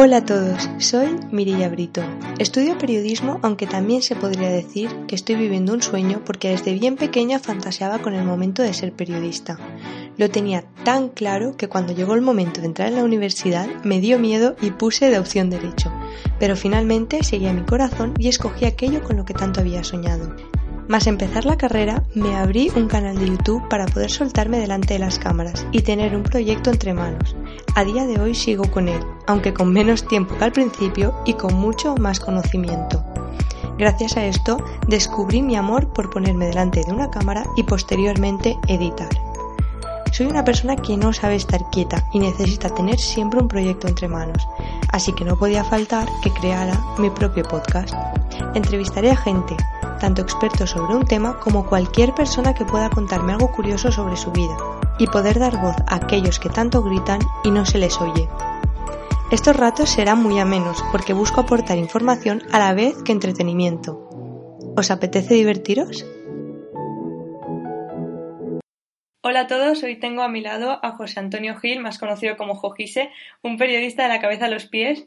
Hola a todos, soy Mirilla Brito. Estudio periodismo, aunque también se podría decir que estoy viviendo un sueño porque desde bien pequeña fantaseaba con el momento de ser periodista. Lo tenía tan claro que cuando llegó el momento de entrar en la universidad me dio miedo y puse de opción derecho, pero finalmente seguí a mi corazón y escogí aquello con lo que tanto había soñado. Más empezar la carrera, me abrí un canal de YouTube para poder soltarme delante de las cámaras y tener un proyecto entre manos. A día de hoy sigo con él, aunque con menos tiempo que al principio y con mucho más conocimiento. Gracias a esto descubrí mi amor por ponerme delante de una cámara y posteriormente editar. Soy una persona que no sabe estar quieta y necesita tener siempre un proyecto entre manos, así que no podía faltar que creara mi propio podcast. Entrevistaré a gente, tanto expertos sobre un tema como cualquier persona que pueda contarme algo curioso sobre su vida, y poder dar voz a aquellos que tanto gritan y no se les oye. Estos ratos serán muy amenos porque busco aportar información a la vez que entretenimiento. ¿Os apetece divertiros? Hola a todos, hoy tengo a mi lado a José Antonio Gil, más conocido como Jojise, un periodista de la cabeza a los pies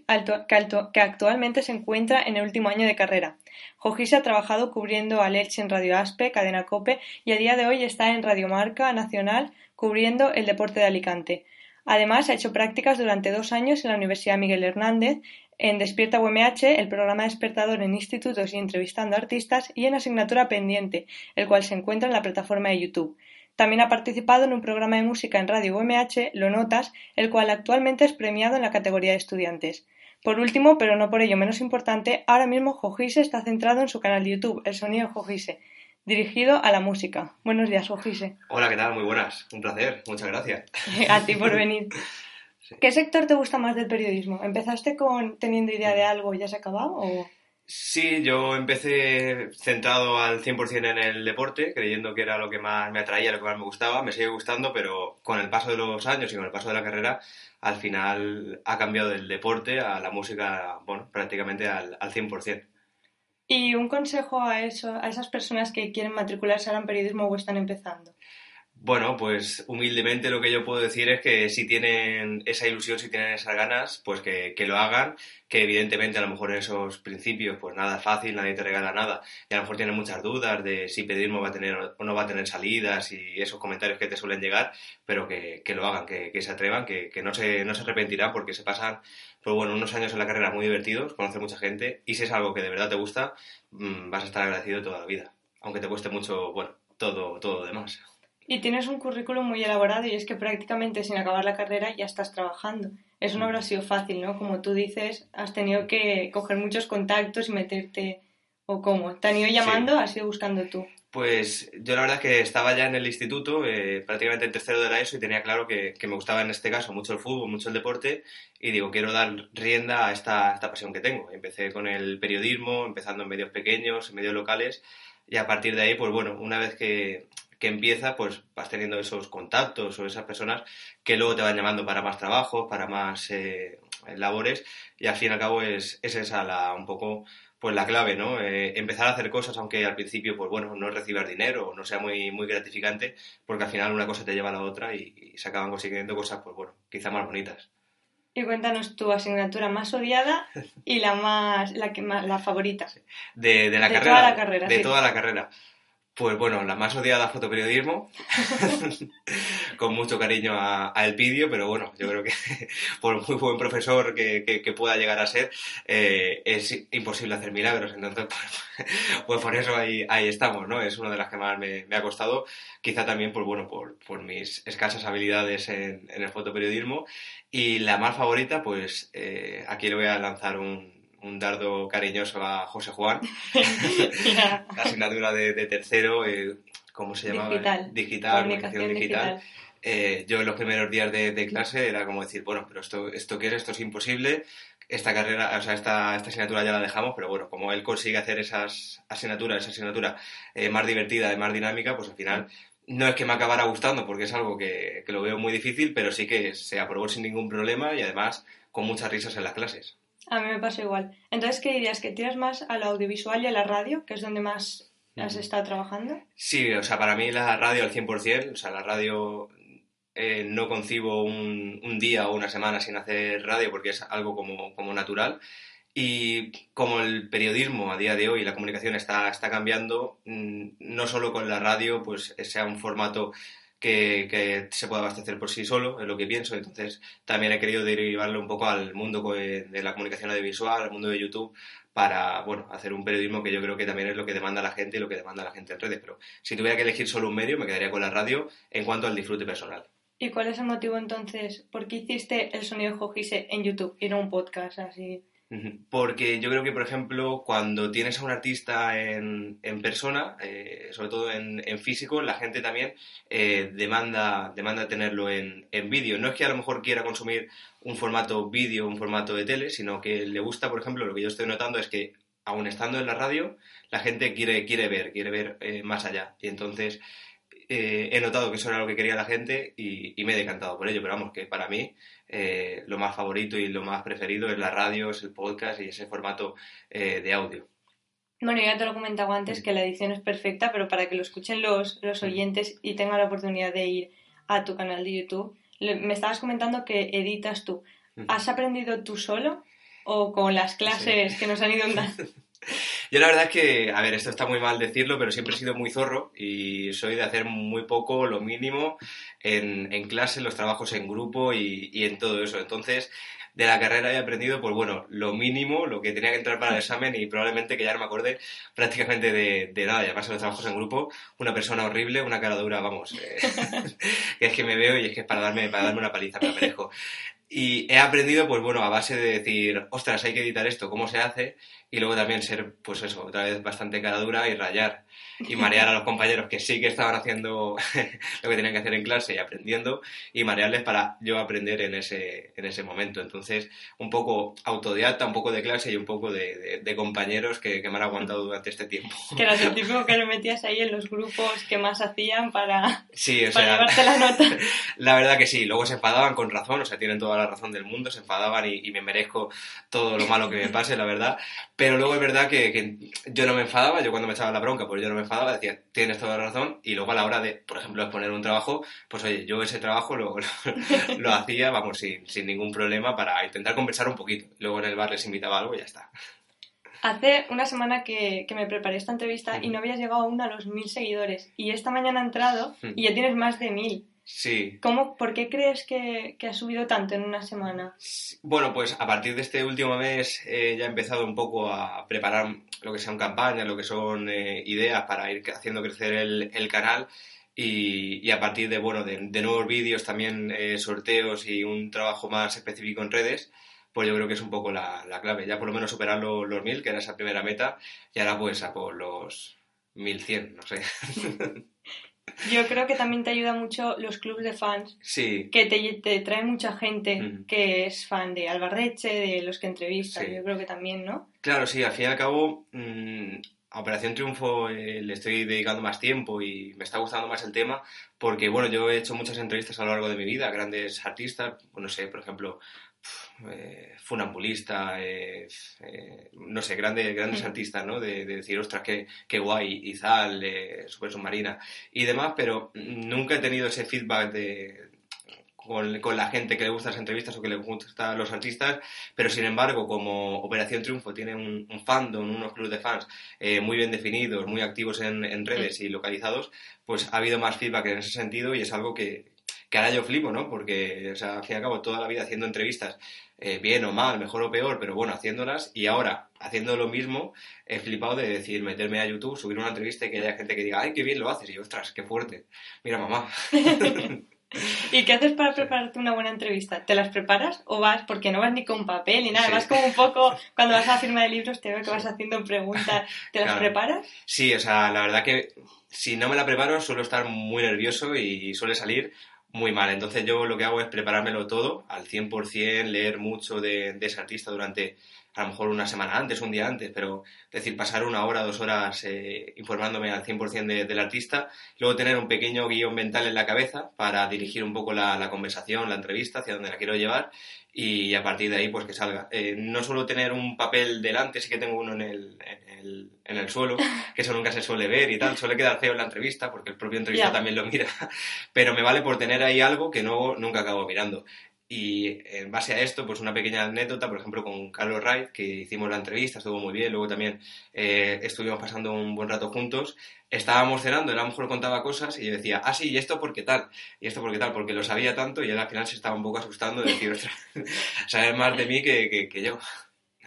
que actualmente se encuentra en el último año de carrera. Jojise ha trabajado cubriendo a Leche en Radio Aspe, Cadena Cope y a día de hoy está en Radio Marca Nacional cubriendo el deporte de Alicante. Además, ha hecho prácticas durante dos años en la Universidad Miguel Hernández, en Despierta UMH, el programa despertador en institutos y entrevistando artistas, y en Asignatura Pendiente, el cual se encuentra en la plataforma de YouTube. También ha participado en un programa de música en Radio UMH, Lo Notas, el cual actualmente es premiado en la categoría de estudiantes. Por último, pero no por ello menos importante, ahora mismo Jojise está centrado en su canal de YouTube, El Sonido Jojise, dirigido a la música. Buenos días, Jojise. Hola, ¿qué tal? Muy buenas. Un placer. Muchas gracias. a ti por venir. ¿Qué sector te gusta más del periodismo? ¿Empezaste con teniendo idea de algo y ya se ha acabado? O... Sí, yo empecé centrado al 100% en el deporte, creyendo que era lo que más me atraía, lo que más me gustaba. Me sigue gustando, pero con el paso de los años y con el paso de la carrera, al final ha cambiado del deporte a la música, bueno, prácticamente al, al 100%. ¿Y un consejo a, eso, a esas personas que quieren matricularse ahora en periodismo o están empezando? Bueno, pues humildemente lo que yo puedo decir es que si tienen esa ilusión, si tienen esas ganas, pues que, lo hagan, que evidentemente a lo mejor en esos principios pues nada fácil, nadie te regala nada y a lo mejor tienen muchas dudas de si pedirme va a tener o no va a tener salidas y esos comentarios que te suelen llegar, pero que, lo hagan, que, se atrevan, que, no, se, no se arrepentirán porque se pasan pues bueno, unos años en la carrera muy divertidos, conocer mucha gente y si es algo que de verdad te gusta, mm, vas a estar agradecido toda la vida, aunque te cueste mucho, bueno, todo, todo lo demás. Y tienes un currículum muy elaborado y es que prácticamente sin acabar la carrera ya estás trabajando. Eso no habrá sido fácil, ¿no? Como tú dices, has tenido que coger muchos contactos y meterte... ¿O cómo? ¿Te han ido llamando? ¿Has ido buscando tú? Pues yo la verdad es que estaba ya en el instituto, eh, prácticamente en tercero de la ESO, y tenía claro que, me gustaba en este caso mucho el fútbol, mucho el deporte, y digo, quiero dar rienda a esta, esta pasión que tengo. Empecé con el periodismo, empezando en medios pequeños, en medios locales, y a partir de ahí, pues bueno, una vez que, que empieza, pues vas teniendo esos contactos o esas personas que luego te van llamando para más trabajo, para más eh, labores y al fin y al cabo es, esa la, un poco pues la clave, ¿no? Eh, empezar a hacer cosas aunque al principio, pues bueno, no recibas dinero o no sea muy, muy gratificante, porque al final una cosa te lleva a la otra y, se acaban consiguiendo cosas, pues bueno, quizá más bonitas. Y cuéntanos tu asignatura más odiada y la más, la que más, la favorita. De, de la de carrera. Toda la carrera. De toda la carrera. Pues bueno, la más odiada fotoperiodismo, con mucho cariño a, a, Elpidio, pero bueno, yo creo que por muy buen profesor que, que, pueda llegar a ser, eh, es imposible hacer milagros, entonces pues, pues, por eso ahí, ahí estamos, ¿no? Es una de las que más me, ha costado, quizá también pues bueno, por, por mis escasas habilidades en, en, el fotoperiodismo, y la más favorita, pues eh, aquí le voy a lanzar un, un dardo cariñoso a José Juan, la asignatura de, tercero, eh, ¿cómo se llamaba? Digital. Digital, comunicación, digital. Eh, yo en los primeros días de, clase era como decir, bueno, pero esto, esto qué es, esto es imposible, esta carrera, o sea, esta, esta asignatura ya la dejamos, pero bueno, como él consigue hacer esas asignaturas, esa asignatura eh, más divertida más dinámica, pues al final no es que me acabara gustando porque es algo que, que lo veo muy difícil, pero sí que se aprobó sin ningún problema y además con muchas risas en las clases. A mí me pasa igual. Entonces, ¿qué dirías? ¿Que tiras más a lo audiovisual y a la radio, que es donde más has estado trabajando? Sí, o sea, para mí la radio al 100%, o sea, la radio eh, no concibo un, un, día o una semana sin hacer radio porque es algo como, como, natural. Y como el periodismo a día de hoy, la comunicación está, está cambiando, mm, no solo con la radio, pues sea un formato que, que, se pueda abastecer por sí solo, es lo que pienso. Entonces, también he querido derivarlo un poco al mundo de la comunicación audiovisual, al mundo de YouTube, para bueno, hacer un periodismo que yo creo que también es lo que demanda la gente y lo que demanda la gente en redes. Pero si tuviera que elegir solo un medio, me quedaría con la radio en cuanto al disfrute personal. ¿Y cuál es el motivo entonces? ¿Por qué hiciste el sonido Jojise en YouTube y no un podcast así? Porque yo creo que, por ejemplo, cuando tienes a un artista en, en persona, eh, sobre todo en, en, físico, la gente también eh, demanda, demanda tenerlo en, en vídeo. No es que a lo mejor quiera consumir un formato vídeo, un formato de tele, sino que le gusta, por ejemplo, lo que yo estoy notando es que, aun estando en la radio, la gente quiere, quiere ver, quiere ver eh, más allá. Y entonces he notado que eso era lo que quería la gente y, y, me he decantado por ello. Pero vamos, que para mí eh, lo más favorito y lo más preferido es la radio, es el podcast y ese formato eh, de audio. Bueno, ya te lo he comentado antes que la edición es perfecta, pero para que lo escuchen los, los oyentes y tengan la oportunidad de ir a tu canal de YouTube, me estabas comentando que editas tú. ¿Has aprendido tú solo o con las clases sí. que nos han ido dando? Yo la verdad es que, a ver, esto está muy mal decirlo, pero siempre he sido muy zorro y soy de hacer muy poco, lo mínimo, en, en clase, los trabajos en grupo y, y, en todo eso. Entonces, de la carrera he aprendido, pues bueno, lo mínimo, lo que tenía que entrar para el examen y probablemente que ya no me acordé prácticamente de, de nada. Y además en los trabajos en grupo, una persona horrible, una cara dura, vamos, eh, que es que me veo y es que es para darme, para darme una paliza, me la merezco. Y he aprendido, pues bueno, a base de decir, ostras, hay que editar esto, ¿cómo se hace? Y luego también ser, pues eso, otra vez bastante cara dura y rayar y marear a los compañeros que sí que estaban haciendo lo que tenían que hacer en clase y aprendiendo y marearles para yo aprender en ese, en ese momento. Entonces, un poco autodidacta, un poco de clase y un poco de, de, de compañeros que, que, me han aguantado durante este tiempo. Que eras el típico que lo metías ahí en los grupos que más hacían para, sí, o para sea, la nota. La verdad que sí, luego se enfadaban con razón, o sea, tienen toda la razón del mundo, se enfadaban y, y me merezco todo lo malo que me pase, la verdad. Pero luego es verdad que, que, yo no me enfadaba, yo cuando me echaba la bronca, pues yo no me enfadaba, decía, tienes toda la razón, y luego a la hora de, por ejemplo, exponer un trabajo, pues oye, yo ese trabajo lo, lo, lo hacía, vamos, sin, sin, ningún problema para intentar conversar un poquito. Luego en el bar les invitaba algo y ya está. Hace una semana que, que me preparé esta entrevista y no habías llegado aún a los mil seguidores. Y esta mañana he entrado y ya tienes más de mil. Sí. ¿Cómo, ¿Por qué crees que, que, ha subido tanto en una semana? Bueno, pues a partir de este último mes eh, ya he empezado un poco a preparar lo que son campañas, lo que son eh, ideas para ir haciendo crecer el, el canal. Y, y, a partir de, bueno, de, de nuevos vídeos, también eh, sorteos y un trabajo más específico en redes, pues yo creo que es un poco la, la clave. Ya por lo menos superar los, los mil, que era esa primera meta, y ahora pues a por los 1100, no sé. Yo creo que también te ayuda mucho los clubes de fans. Sí. Que te, te trae mucha gente mm. que es fan de Albarreche, de los que entrevistan. Sí. Yo creo que también, ¿no? Claro, sí, al fin y al cabo, mmm, a Operación Triunfo eh, le estoy dedicando más tiempo y me está gustando más el tema porque, bueno, yo he hecho muchas entrevistas a lo largo de mi vida a grandes artistas, no sé, por ejemplo, eh, funambulista, eh, eh, no sé, grandes, grandes artistas, ¿no? De, de, decir, ostras, qué, qué guay, Izal, eh, Super Submarina y demás, pero nunca he tenido ese feedback de, con, con, la gente que le gusta las entrevistas o que le gustan los artistas, pero sin embargo, como Operación Triunfo tiene un, un fandom, unos clubes de fans muy bien definidos, muy activos en, en redes y localizados, pues ha habido más feedback en ese sentido y es algo que, que ahora yo flipo, ¿no? Porque, o sea, al fin y al cabo, toda la vida haciendo entrevistas, eh, bien o mal, mejor o peor, pero bueno, haciéndolas, y ahora, haciendo lo mismo, he flipado de decir, meterme a YouTube, subir una entrevista y que haya gente que diga, ay, qué bien lo haces, y ostras, qué fuerte. Mira, mamá. ¿Y qué haces para prepararte una buena entrevista? ¿Te las preparas o vas, porque no vas ni con papel ni nada, sí. vas como un poco, cuando vas a la firma de libros, te veo que vas haciendo preguntas, ¿te las claro. preparas? Sí, o sea, la verdad que si no me la preparo suelo estar muy nervioso y suele salir muy mal. Entonces yo lo que hago es preparármelo todo al 100%, leer mucho de, ese artista durante a lo mejor una semana antes, un día antes, pero es decir, pasar una hora, dos horas eh, informándome al 100% de, del artista, luego tener un pequeño guion mental en la cabeza para dirigir un poco la, la conversación, la entrevista, hacia donde la quiero llevar y a partir de ahí pues que salga. Eh, no suelo tener un papel delante, sí que tengo uno en el, en el, en el suelo, que eso nunca se suele ver y tal, suele quedar feo en la entrevista porque el propio entrevista también lo mira, pero me vale por tener ahí algo que no, nunca acabo mirando. Y en base a esto, pues una pequeña anécdota, por ejemplo, con Carlos Wright, que hicimos la entrevista, estuvo muy bien, luego también eh, estuvimos pasando un buen rato juntos, estábamos cenando, él a lo mejor contaba cosas y yo decía, ah, sí, ¿y esto por qué tal? ¿Y esto por qué tal? Porque lo sabía tanto y él al final se estaba un poco asustando de decir, ostras, sabes más de mí que, que, que yo.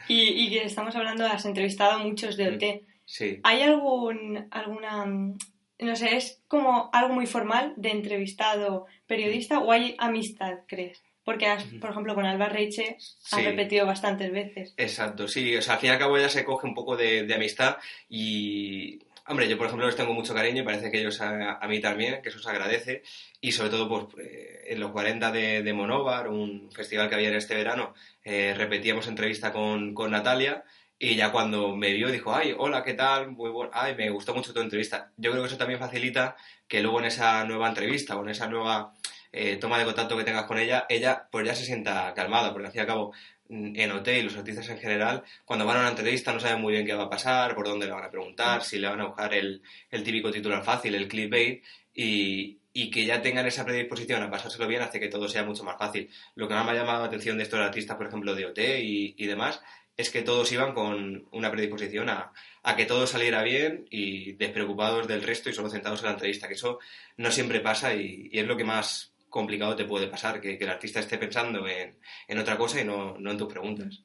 Y, y, que estamos hablando, has entrevistado a muchos de OT. Mm, Sí. ¿Hay algún, alguna, no sé, es como algo muy formal de entrevistado periodista o hay amistad, crees? Porque, has, por ejemplo, con Alba Reiche has Sí. repetido bastantes veces. Exacto, sí. O sea, al fin y al cabo ya se coge un poco de, de amistad y, hombre, yo por ejemplo les tengo mucho cariño y parece que ellos a, a mí también, que eso se agradece. Y sobre todo, pues, eh, en los 40 de, de Monóvar, un festival que había en este verano, eh, repetíamos entrevista con, con Natalia y ya cuando me vio dijo, ay, hola, ¿qué tal? Muy bueno, ay, me gustó mucho tu entrevista. Yo creo que eso también facilita que luego en esa nueva entrevista o en esa nueva eh, toma de contacto que tengas con ella, ella pues ya se sienta calmada, porque al fin y al cabo mm, en OT y los artistas en general, cuando van a una entrevista no saben muy bien qué va a pasar, por dónde le van a preguntar, si le van a buscar el, el típico titular fácil, el clickbait, y, y que ya tengan esa predisposición a pasárselo bien hace que todo sea mucho más fácil. Lo que más me ha llamado la atención de estos artistas, por ejemplo, de OT y, y demás, es que todos iban con una predisposición a, a, que todo saliera bien y despreocupados del resto y solo centrados en la entrevista, que eso no siempre pasa y, y es lo que más complicado te puede pasar, que, que el artista esté pensando en, en otra cosa y no, no, en tus preguntas.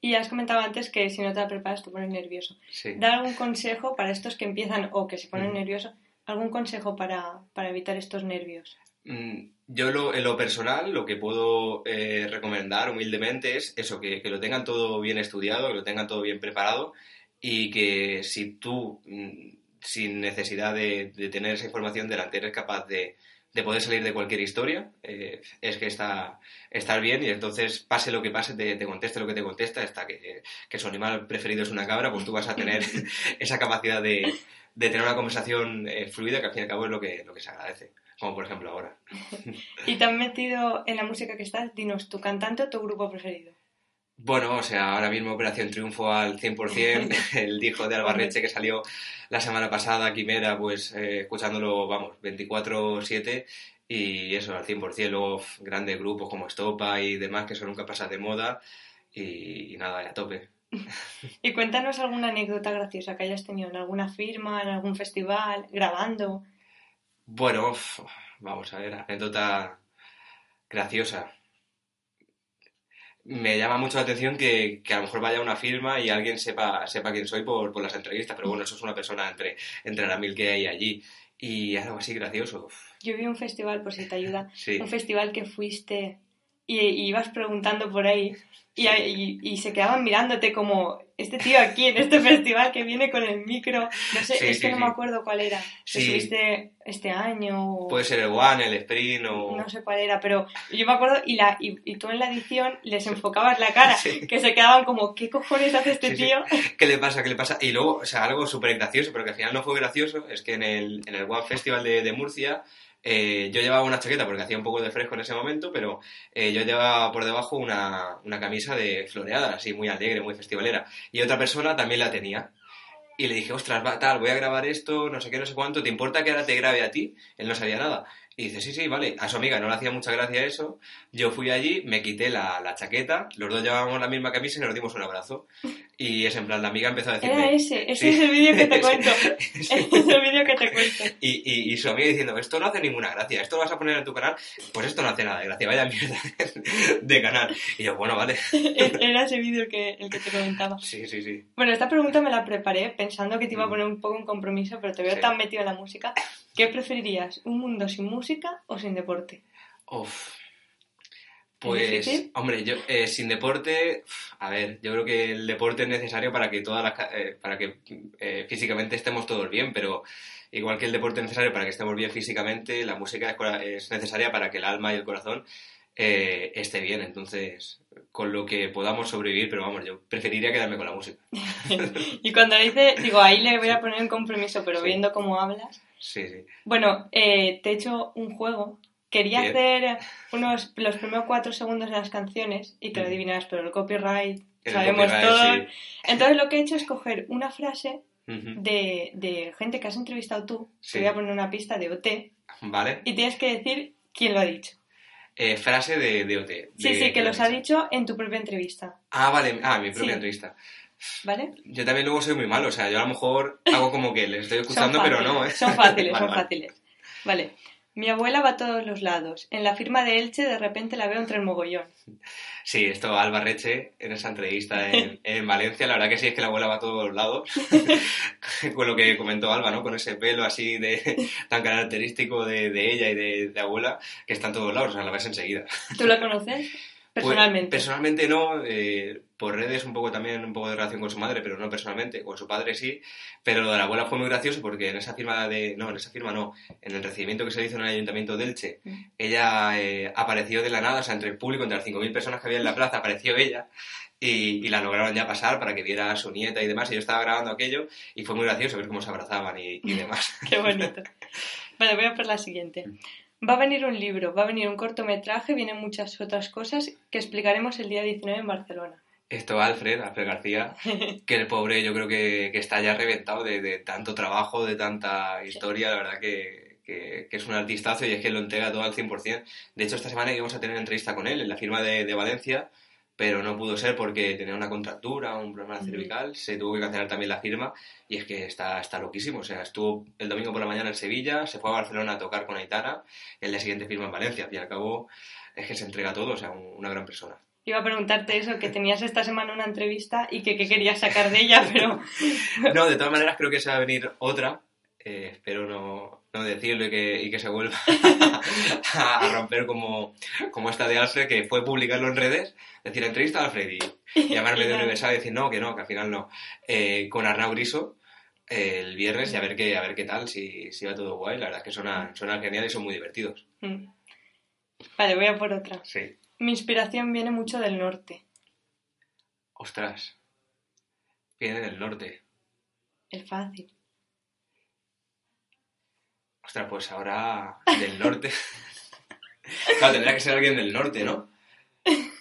Y has comentado antes que si no te la preparas te pones nervioso. Sí. ¿Dar algún consejo para estos que empiezan o que se ponen mm. nerviosos? ¿Algún consejo para, para evitar estos nervios? Mm, yo lo, en lo personal lo que puedo eh, recomendar humildemente es eso, que, que, lo tengan todo bien estudiado, que lo tengan todo bien preparado y que si tú, mm, sin necesidad de, de tener esa información delante, eres capaz de, de poder salir de cualquier historia, eh, es que está estar bien y entonces pase lo que pase, te, te conteste lo que te contesta, hasta que, que, su animal preferido es una cabra, pues tú vas a tener esa capacidad de, de tener una conversación eh, fluida que al fin y al cabo es lo que, lo que se agradece como por ejemplo ahora. ¿Y te has metido en la música que estás? Dinos, ¿tu cantante o tu grupo preferido? Bueno, o sea, ahora mismo Operación Triunfo al 100%, el disco de Albarreche que salió la semana pasada, Quimera, pues eh, escuchándolo, vamos, 24-7 y eso, al 100%, luego grandes grupos como Estopa y demás que eso nunca pasa de moda y, y nada, a tope. y cuéntanos alguna anécdota graciosa que hayas tenido en alguna firma, en algún festival, grabando. Bueno, vamos a ver, anécdota graciosa. Me llama mucho la atención que, que, a lo mejor vaya una firma y alguien sepa, sepa quién soy por, por las entrevistas, pero bueno, eso es una persona entre, entre la mil que hay allí. Y algo así gracioso. Yo vi un festival, por si te ayuda, sí. un festival que fuiste y, y ibas preguntando por ahí y, y, y, se quedaban mirándote como este tío aquí en este festival que viene con el micro. No sé, sí, es sí, que no sí. me acuerdo cuál era. Sí. subiste este año. O... Puede ser el One, el Sprint o. No sé cuál era, pero yo me acuerdo y, la, y, y tú en la edición les enfocabas la cara, que se quedaban como, ¿qué cojones hace este tío? ¿Qué le pasa? ¿Qué le pasa? Y luego, o sea, algo súper gracioso, pero que al final no fue gracioso, es que en el, en el One Festival de, de Murcia eh, yo llevaba una chaqueta porque hacía un poco de fresco en ese momento, pero eh, yo llevaba por debajo una, una, camisa de floreada, así muy alegre, muy festivalera. Y otra persona también la tenía. Y le dije, ostras, tal, voy a grabar esto, no sé qué, no sé cuánto, ¿te importa que ahora te grabe a ti? Él no sabía nada. Y dice, sí, sí, vale. A su amiga no le hacía mucha gracia eso. Yo fui allí, me quité la, la chaqueta, los dos llevábamos la misma camisa y nos dimos un abrazo. Y es en plan, la amiga empezó a decirme... Era ese, ese sí. es el vídeo que te cuento. sí. Ese es el vídeo que te cuento. Y, y, y, su amiga diciendo, esto no hace ninguna gracia, esto lo vas a poner en tu canal, pues esto no hace nada de gracia, vaya mierda de canal. Y yo, bueno, vale. Era ese vídeo que, el que te comentaba. Sí, sí, sí. Bueno, esta pregunta me la preparé pensando que te iba a poner un poco en compromiso, pero te veo sí. tan metido en la música. ¿Qué preferirías, un mundo sin música o sin deporte? Uf. Pues, hombre, yo eh, sin deporte, a ver, yo creo que el deporte es necesario para que todas las, eh, para que eh, físicamente estemos todos bien, pero igual que el deporte es necesario para que estemos bien físicamente, la música es, necesaria para que el alma y el corazón eh, esté bien. Entonces, con lo que podamos sobrevivir, pero vamos, yo preferiría quedarme con la música. Y cuando dice, digo, ahí le voy a poner un compromiso, pero Sí. viendo cómo hablas. Sí, sí. Bueno, eh, te he hecho un juego. Quería Bien. hacer unos, los primeros cuatro segundos de las canciones y que lo adivinas, pero el copyright, El sabemos copyright, todo. sí. Entonces lo que he hecho es coger una frase de, de gente que has entrevistado tú, Sí. te voy a poner una pista de OT, Vale. y tienes que decir quién lo ha dicho. Eh, frase de, de OT. Sí, de- sí, que los ha dicho en tu propia entrevista, Ah, vale. Ah, mi propia Sí. entrevista. ¿vale? Yo también luego soy muy malo, o sea, yo a lo mejor hago como que les estoy escuchando, pero no, ¿eh? Son fáciles, Vale, son vale. fáciles. Vale. Mi abuela va a todos los lados. En la firma de Elche de repente la veo entre el mogollón. Sí, esto Alba Reche en esa entrevista en, en Valencia, la verdad que sí es que la abuela va a todos los lados, con lo que comentó Alba, ¿no? Con ese pelo así de tan característico de, de ella y de, de abuela, que está en todos lados, o sea, la ves enseguida. ¿Tú la conoces? Pues, Personalmente. personalmente no, eh, por redes un poco también, un poco de relación con su madre, pero no personalmente, con su padre sí, pero lo de la abuela fue muy gracioso porque en esa firma de, no, en esa firma no, en el recibimiento que se hizo en el ayuntamiento de Elche, Mm. ella eh, apareció de la nada, o sea, entre el público, entre las 5.000 personas que había en la plaza, apareció ella y, y la lograron ya pasar para que viera a su nieta y demás, y yo estaba grabando aquello y fue muy gracioso ver cómo se abrazaban y, y demás. Qué bonito. Vale, voy a por la siguiente. Va a venir un libro, va a venir un cortometraje, vienen muchas otras cosas que explicaremos el día 19 en Barcelona. Esto Alfred, Alfred García, que el pobre yo creo que, que está ya reventado de, de tanto trabajo, de tanta historia, la verdad que, que- que es un artistazo y es que lo entrega todo al 100%. De hecho, esta semana íbamos a tener entrevista con él en la firma de, de Valencia, pero no pudo ser porque tenía una contractura, un problema Ujú. cervical, se tuvo que cancelar también la firma y es que está, está loquísimo. O sea, estuvo el domingo por la mañana en Sevilla, se fue a Barcelona a tocar con Aitana, el día siguiente firma en Valencia y al cabo es que se entrega todo, o sea, un- una gran persona. Iba a preguntarte eso, que tenías esta semana una entrevista y que qué querías sacar de ella, pero No, de todas maneras creo que se va a venir otra. eh, espero no, no decirlo y que, y que se vuelva a, a romper como, como esta de Alfred, que fue publicarlo en redes, decir entrevista a Alfred y llamarme de. Universal y decir no, que no, que al final no. Eh, con Arnau Griso eh, el viernes y a ver qué, a ver qué tal, si, si va todo guay. La verdad es que suenan, suenan genial y son muy divertidos. Mm. Vale, voy a por otra. Sí. Mi inspiración viene mucho del norte. Ostras. Viene del norte. Es fácil. Ostras, pues ahora del norte. claro, tendría que ser alguien del norte, ¿no?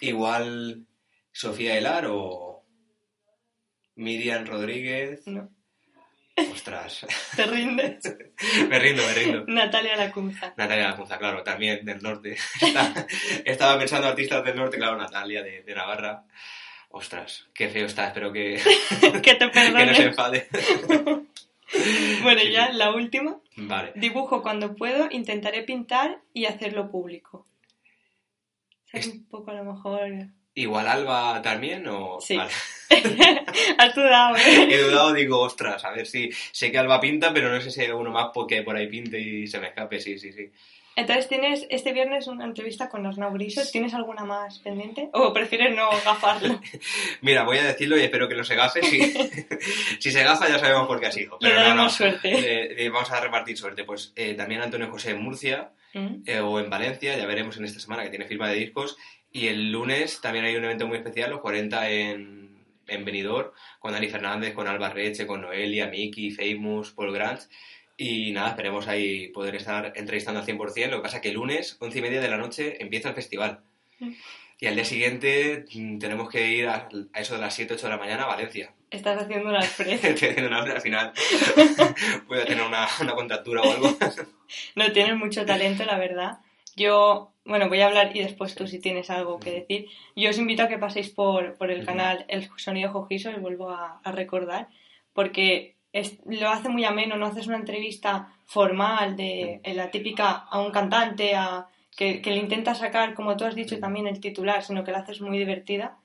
Igual Sofía Elar o Miriam Rodríguez. No. Ostras, ¿Te rindes? me rindo, me rindo. Natalia Lacunza. Natalia Lacunza, claro, también del norte. Estaba pensando artistas del norte, claro, Natalia de, de Navarra. Ostras, qué feo está, espero que, Que te que no se enfade. Bueno, Sí, ya la última. Vale. Dibujo cuando puedo, intentaré pintar y hacerlo público. Es- un poco a lo mejor... ¿Igual Alba también o...? Sí. Vale. Has dudado, ¿eh? He dudado, digo, ostras, a ver si sé que Alba pinta, pero no sé si hay uno más porque por ahí pinte y se me escape, sí, sí, sí. Entonces tienes este viernes una entrevista con Arnau Griso. ¿Tienes alguna más pendiente? ¿O prefieres no gafarlo? Mira, voy a decirlo y espero que no se gafe. Si, si se gafa ya sabemos por qué ha sido. Pero no, daremos no. suerte. Vamos a repartir suerte. Pues eh, también Antonio José en Murcia ¿Mm? eh, o en Valencia, ya veremos en esta semana que tiene firma de discos. Y el lunes también hay un evento muy especial, los 40 en, en Benidorm, con Dani Fernández, con Alba Reche, con Noelia, Miki, Famous, Paul Grant. Y nada, esperemos ahí poder estar entrevistando al 100%. Lo que pasa es que el lunes, 11 y media de la noche, empieza el festival. Mm. Y al día siguiente mm, tenemos que ir a, a eso de las 7, 8 de la mañana a Valencia. Estás haciendo un Alfred. Estoy haciendo una al final voy a tener una, una contractura o algo. No tienes mucho talento, la verdad. Yo, bueno, voy a hablar y después tú si tienes algo que decir. Yo os invito a que paséis por, por el canal El Sonido Jojizo, os vuelvo a, a recordar, porque es- lo hace muy ameno, no haces una entrevista formal de la típica a un cantante, a, que, que le intenta sacar, como tú has dicho también, el titular, sino que la haces muy divertida.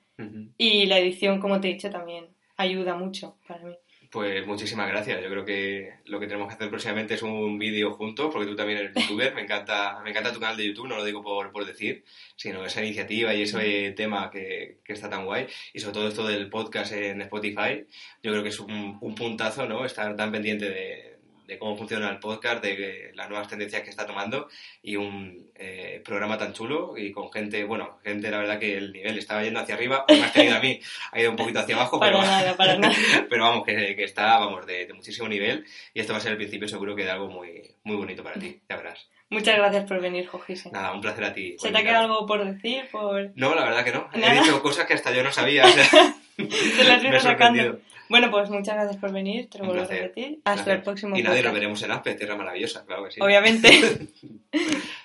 Y la edición, como te he dicho, también ayuda mucho para mí. Pues muchísimas gracias. Yo creo que lo que tenemos que hacer próximamente es un vídeo juntos, porque tú también eres youtuber. Me encanta, me encanta tu canal de YouTube, no lo digo por, por decir, sino esa iniciativa y ese tema que, que, está tan guay. Y sobre todo esto del podcast en Spotify, yo creo que es un, un puntazo, ¿no? Estar tan pendiente de, de cómo funciona el podcast, de las nuevas tendencias que está tomando y un eh, programa tan chulo y con gente, bueno, gente la verdad que el nivel estaba yendo hacia arriba, o más tenido a mí, ha ido un poquito hacia abajo, para pero, nada, para nada. pero vamos, que, que está, vamos, de, de, muchísimo nivel y esto va a ser el principio seguro que de algo muy, muy bonito para ti, ya verás. Muchas gracias por venir, Jojise. Nada, un placer a ti. ¿Se te ha quedado algo por decir? Por... No, la verdad que no. ¿Nada? He dicho cosas que hasta yo no sabía. O sea, te las ha sacando. Bueno, pues muchas gracias por venir, te lo vuelvo a repetir. Hasta el próximo Y nadie nos podcast. veremos en Aspe, tierra maravillosa, claro que sí. Obviamente.